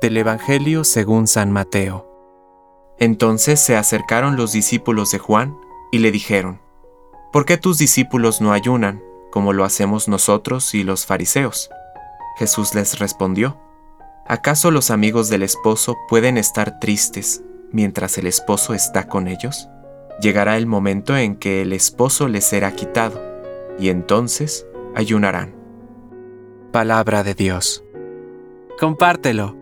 Del Evangelio según San Mateo. Entonces se acercaron los discípulos de Juan y le dijeron, ¿Por qué tus discípulos no ayunan, como lo hacemos nosotros y los fariseos? Jesús les respondió, ¿acaso los amigos del esposo pueden estar tristes mientras el esposo está con ellos? Llegará el momento en que el esposo les será quitado, y entonces ayunarán. Palabra de Dios. Compártelo.